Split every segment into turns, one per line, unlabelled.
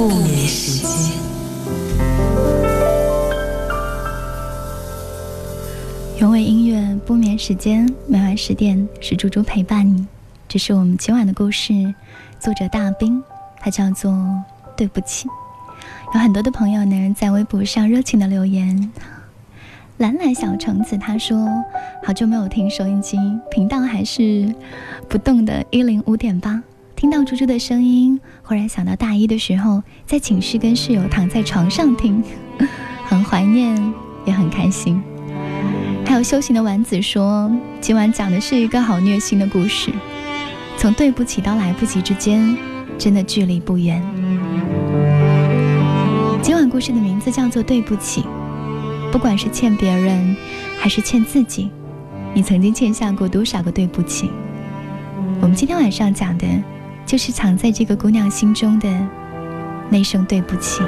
不眠时间。
原味音乐不眠时间，每晚十点是猪猪陪伴你。这是我们今晚的故事，作者大兵，他叫做对不起。有很多的朋友呢，在微博上热情的留言。懒懒小橙子他说：“好久没有听收音机，频道还是不动的，一零五点八。听到猪猪的声音，忽然想到大一的时候，在寝室跟室友躺在床上听，很怀念，也很开心。”还有修行的丸子说：“今晚讲的是一个好虐心的故事，从对不起到来不及之间，真的距离不远。”今晚故事的名字叫做《对不起》。不管是欠别人，还是欠自己，你曾经欠下过多少个对不起？我们今天晚上讲的，就是藏在这个姑娘心中的那声对不起。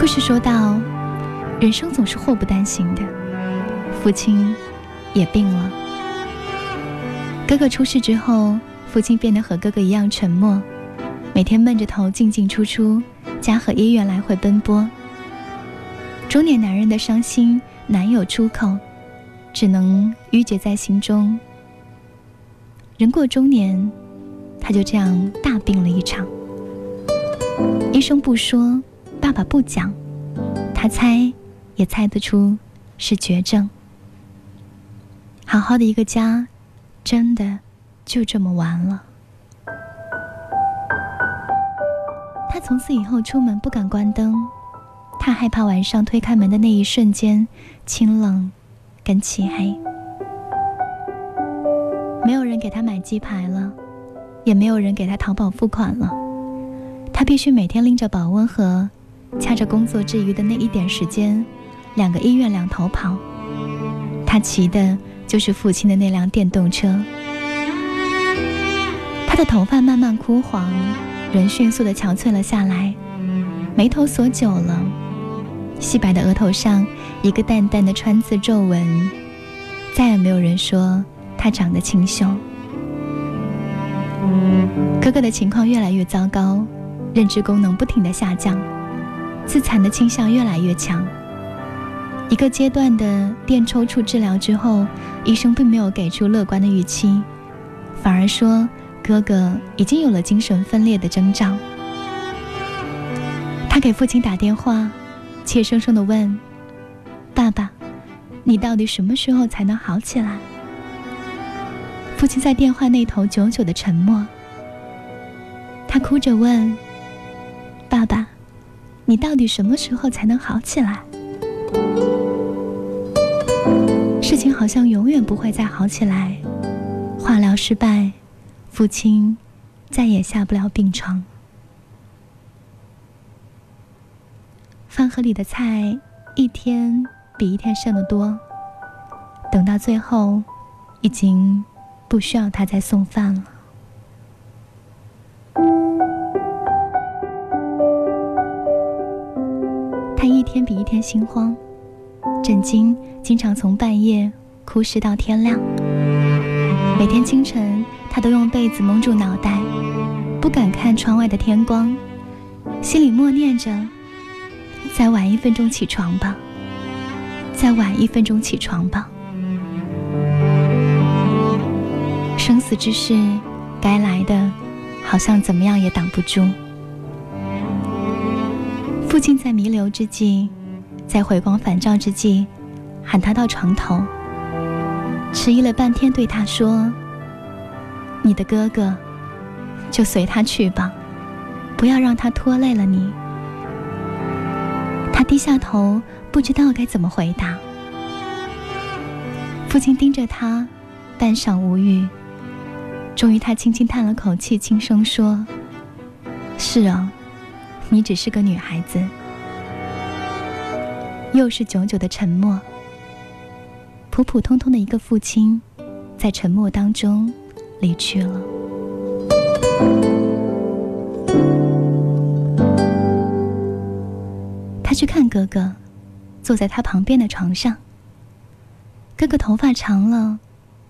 故事说到，人生总是祸不单行的，父亲也病了。哥哥出事之后，父亲变得和哥哥一样沉默。每天闷着头进进出出，家和医院来回奔波。中年男人的伤心难有出口，只能郁结在心中。人过中年，他就这样大病了一场。医生不说，爸爸不讲，他猜也猜得出是绝症。好好的一个家，真的就这么完了。他从此以后出门不敢关灯，他害怕晚上推开门的那一瞬间清冷跟漆黑。没有人给他买鸡排了，也没有人给他淘宝付款了，他必须每天拎着保温盒，掐着工作之余的那一点时间，两个医院两头跑。他骑的就是父亲的那辆电动车。他的头发慢慢枯黄。人迅速的憔悴了下来，眉头锁久了，细白的额头上一个淡淡的川字皱纹，再也没有人说他长得清秀。哥哥的情况越来越糟糕，认知功能不停的下降，自残的倾向越来越强。一个阶段的电抽搐治疗之后，医生并没有给出乐观的预期，反而说。哥哥已经有了精神分裂的征兆，他给父亲打电话，怯生生的问：“爸爸，你到底什么时候才能好起来？”父亲在电话那头久久的沉默，他哭着问：“爸爸，你到底什么时候才能好起来？”事情好像永远不会再好起来，化疗失败。父亲再也下不了病床，饭盒里的菜一天比一天剩的多。等到最后，已经不需要他再送饭了。他一天比一天心慌，枕巾经常从半夜哭湿到天亮。每天清晨。他都用被子蒙住脑袋，不敢看窗外的天光，心里默念着：“再晚一分钟起床吧，再晚一分钟起床吧。”生死之事，该来的，好像怎么样也挡不住。父亲在弥留之际，在回光返照之际，喊他到床头，迟疑了半天，对他说。你的哥哥，就随他去吧，不要让他拖累了你。低下头，不知道该怎么回答。父亲盯着他，半晌无语。终于，他轻轻叹了口气，轻声说：“是啊，你只是个女孩子。”又是久久的沉默。普普通通的一个父亲，在沉默当中。离去了。去看哥哥，坐在他旁边的床上。哥哥头发长了，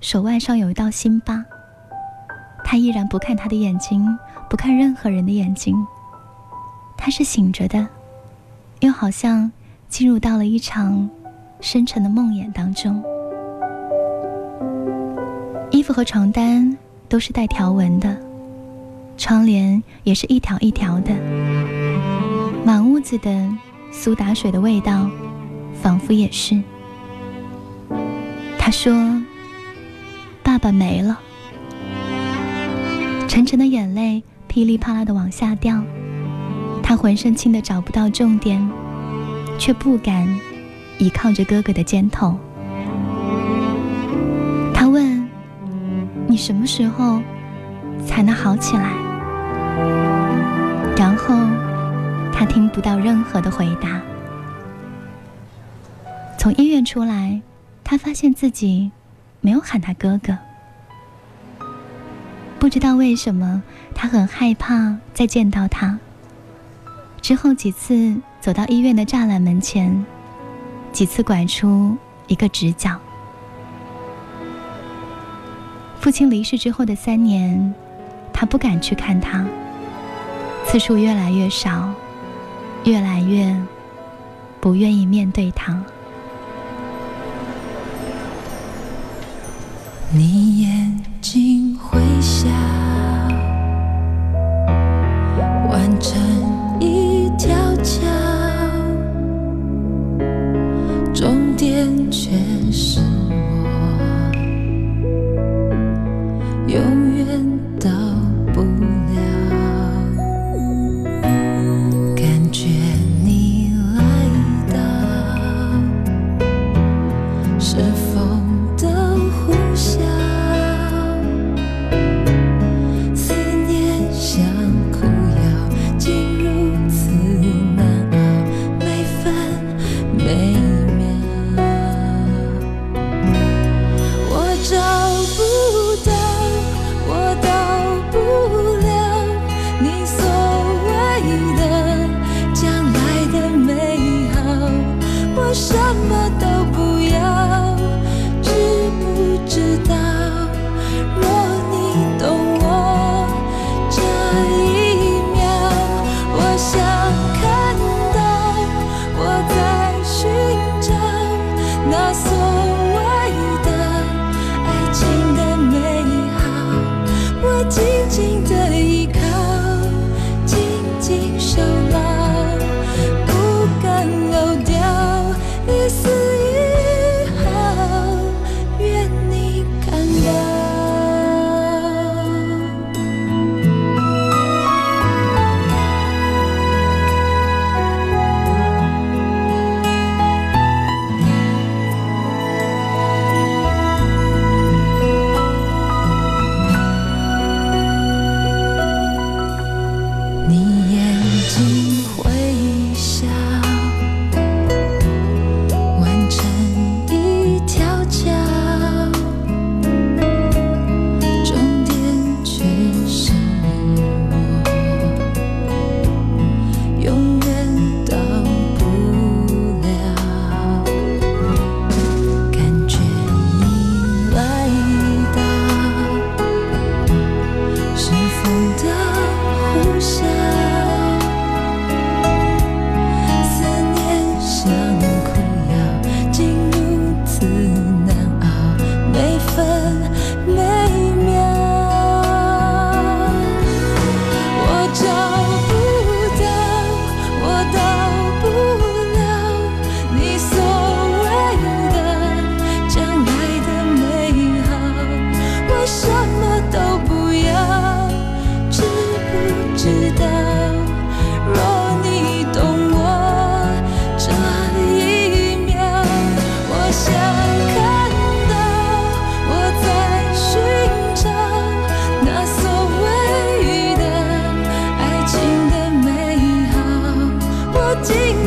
手腕上有一道新疤，
他依然不看他的眼睛，不看任何人的眼睛。他是醒着的，又好像进入到了一场深沉的梦魇当中。衣服和床单都是带条纹的，窗帘也是一条一条的。满屋子的苏打水的味道，仿佛也是。他说：“爸爸没了。”沉沉的眼泪噼里啪啦的往下掉，他浑身轻的找不到重点，却不敢倚靠着哥哥的肩头。他问：“你什么时候才能好起来？”然后听不到任何的回答。从医院出来，他发现自己没有喊他哥哥。不知道为什么，他很害怕再见到他。之后几次走到医院的栅栏门前，几次拐出一个直角。父亲离世之后的三年，他不敢去看他，次数越来越少，越来越不愿意面对他。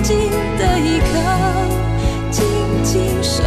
紧紧的依靠，紧紧守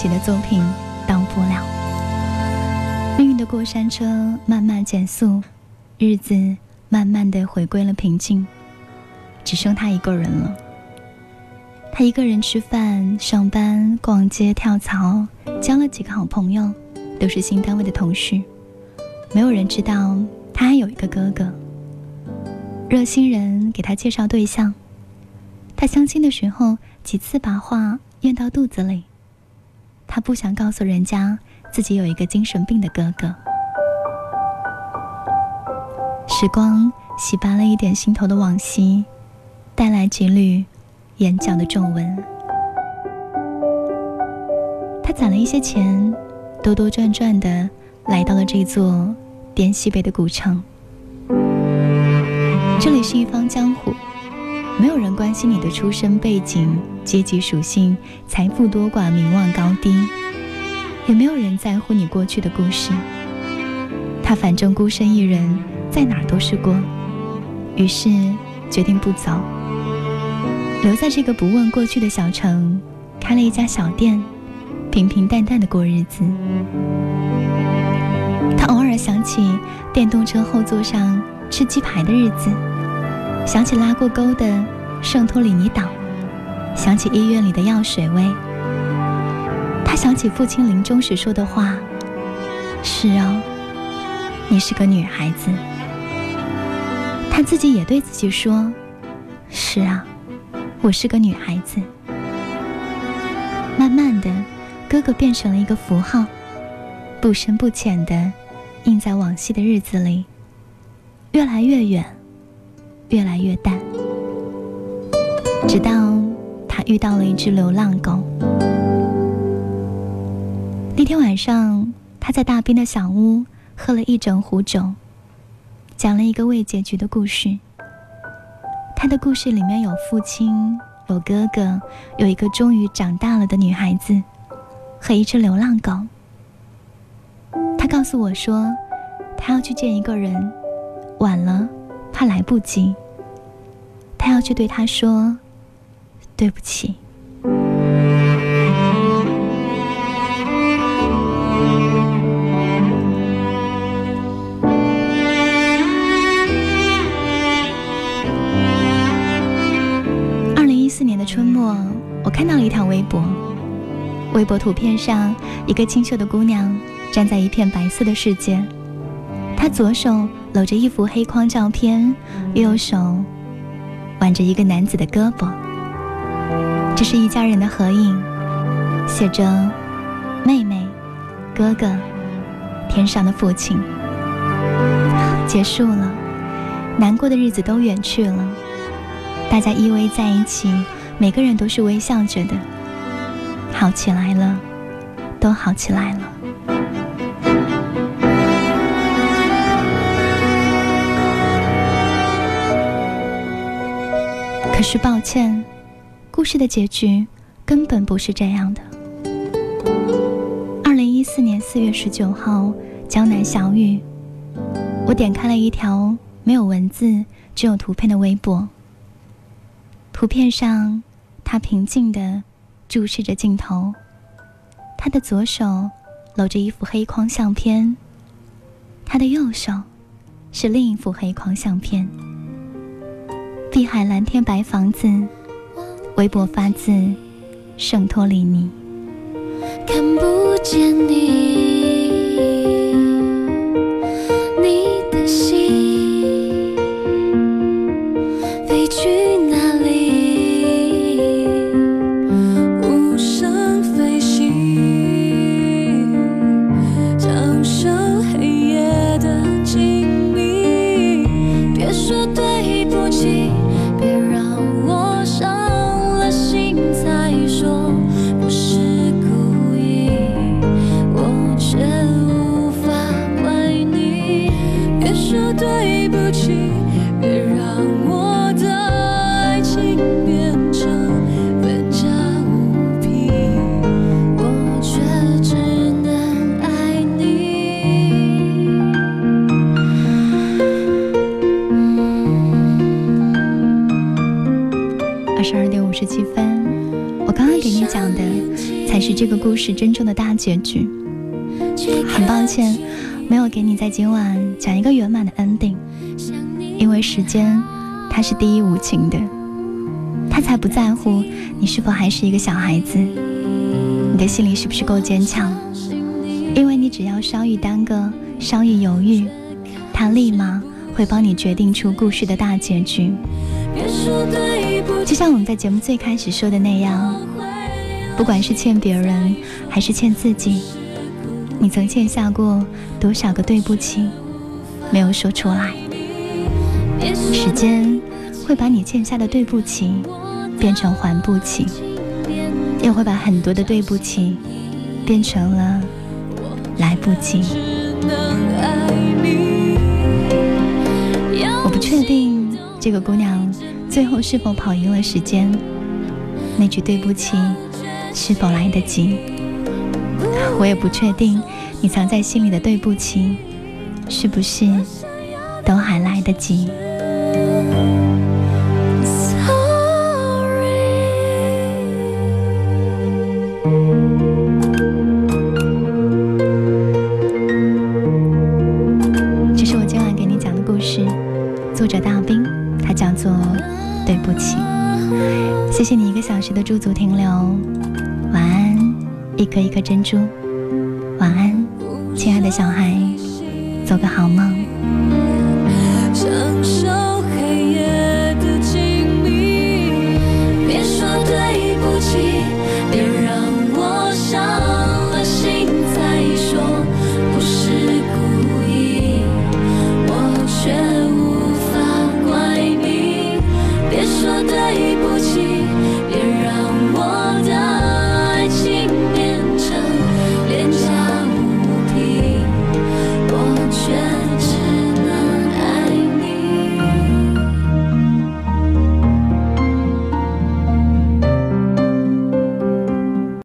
到
范玮琪的作品《到不了》。命运的过山车慢慢减速，日子慢慢的回归了平静，只剩他一个人了。他一个人吃饭、上班、逛街、跳槽，交了几个好朋友，都是新单位的同事。没有人知道他还有一个哥哥。热心人给他介绍对象，他相亲的时候几次把话咽到肚子里。他不想告诉人家自己有一个精神病的哥哥。时光洗白了一点心头的往昔，带来几缕。眼角的皱纹。他攒了一些钱，兜兜转转的来到了这座滇西北的古城。这里是一方江湖，没有人关心你的出身背景、阶级属性、财富多寡、名望高低，也没有人在乎你过去的故事。他反正孤身一人，在哪儿都是过，于是决定不走。留在这个不问过去的小城，开了一家小店，平平淡淡的过日子。他偶尔想起电动车后座上吃鸡排的日子，想起拉过钩的圣托里尼岛，想起医院里的药水味。他想起父亲临终时说的话：“是哦，你是个女孩子。”他自己也对自己说：“是啊。”我是个女孩子。慢慢的，哥哥变成了一个符号，不深不浅的印在往昔的日子里，越来越远，越来越淡，直到他遇到了一只流浪狗。那天晚上，他在大兵的小屋喝了一整壶酒，讲了一个未结局的故事。他的故事里面有父亲，有哥哥，有一个终于长大了的女孩子，和一只流浪狗。他告诉我说，他要去见一个人，晚了他来不及。他要去对他说，对不起。二零一四年的春末，我看到了一条微博。微博图片上，一个清秀的姑娘站在一片白色的世界，她左手搂着一幅黑框照片，右手挽着一个男子的胳膊。这是一家人的合影，写着“妹妹、哥哥、天上的父亲”。结束了，难过的日子都远去了，大家依偎在一起。每个人都是微笑着的，好起来了，都好起来了。可是抱歉，故事的结局根本不是这样的。二零一四年四月十九号，江南小雨，我点开了一条没有文字、只有图片的微博，图片上。他平静地注视着镜头，他的左手搂着一幅黑框相片，他的右手是另一幅黑框相片。碧海蓝天白房子，微博发自圣托里尼。
看不见你。给你讲的才是
这个故事真正的大结局。很抱歉，没有给你在今晚讲一个圆满的 ending，因为时间它是第一无情的，它才不在乎你是否还是一个小孩子，你的心里是不是够坚强？因为你只要稍一耽搁，稍一犹豫，它立马会帮你决定出故事的大结局。就像我们在节目最开始说的那样，不管是欠别人还是欠自己，你曾欠下过多少个对不起，没有说出来。时间会把你欠下的对不起变成还不起，也会把很多的对不起变成了来不及。我不确定这个姑娘。最后是否跑赢了时间？那句对不起是否来得及？我也不确定，你藏在心里的对不起，是不是都还来得及？谢谢你一个小时的驻足停留。晚安，一颗一颗珍珠。晚安，亲爱的小孩，做个好梦。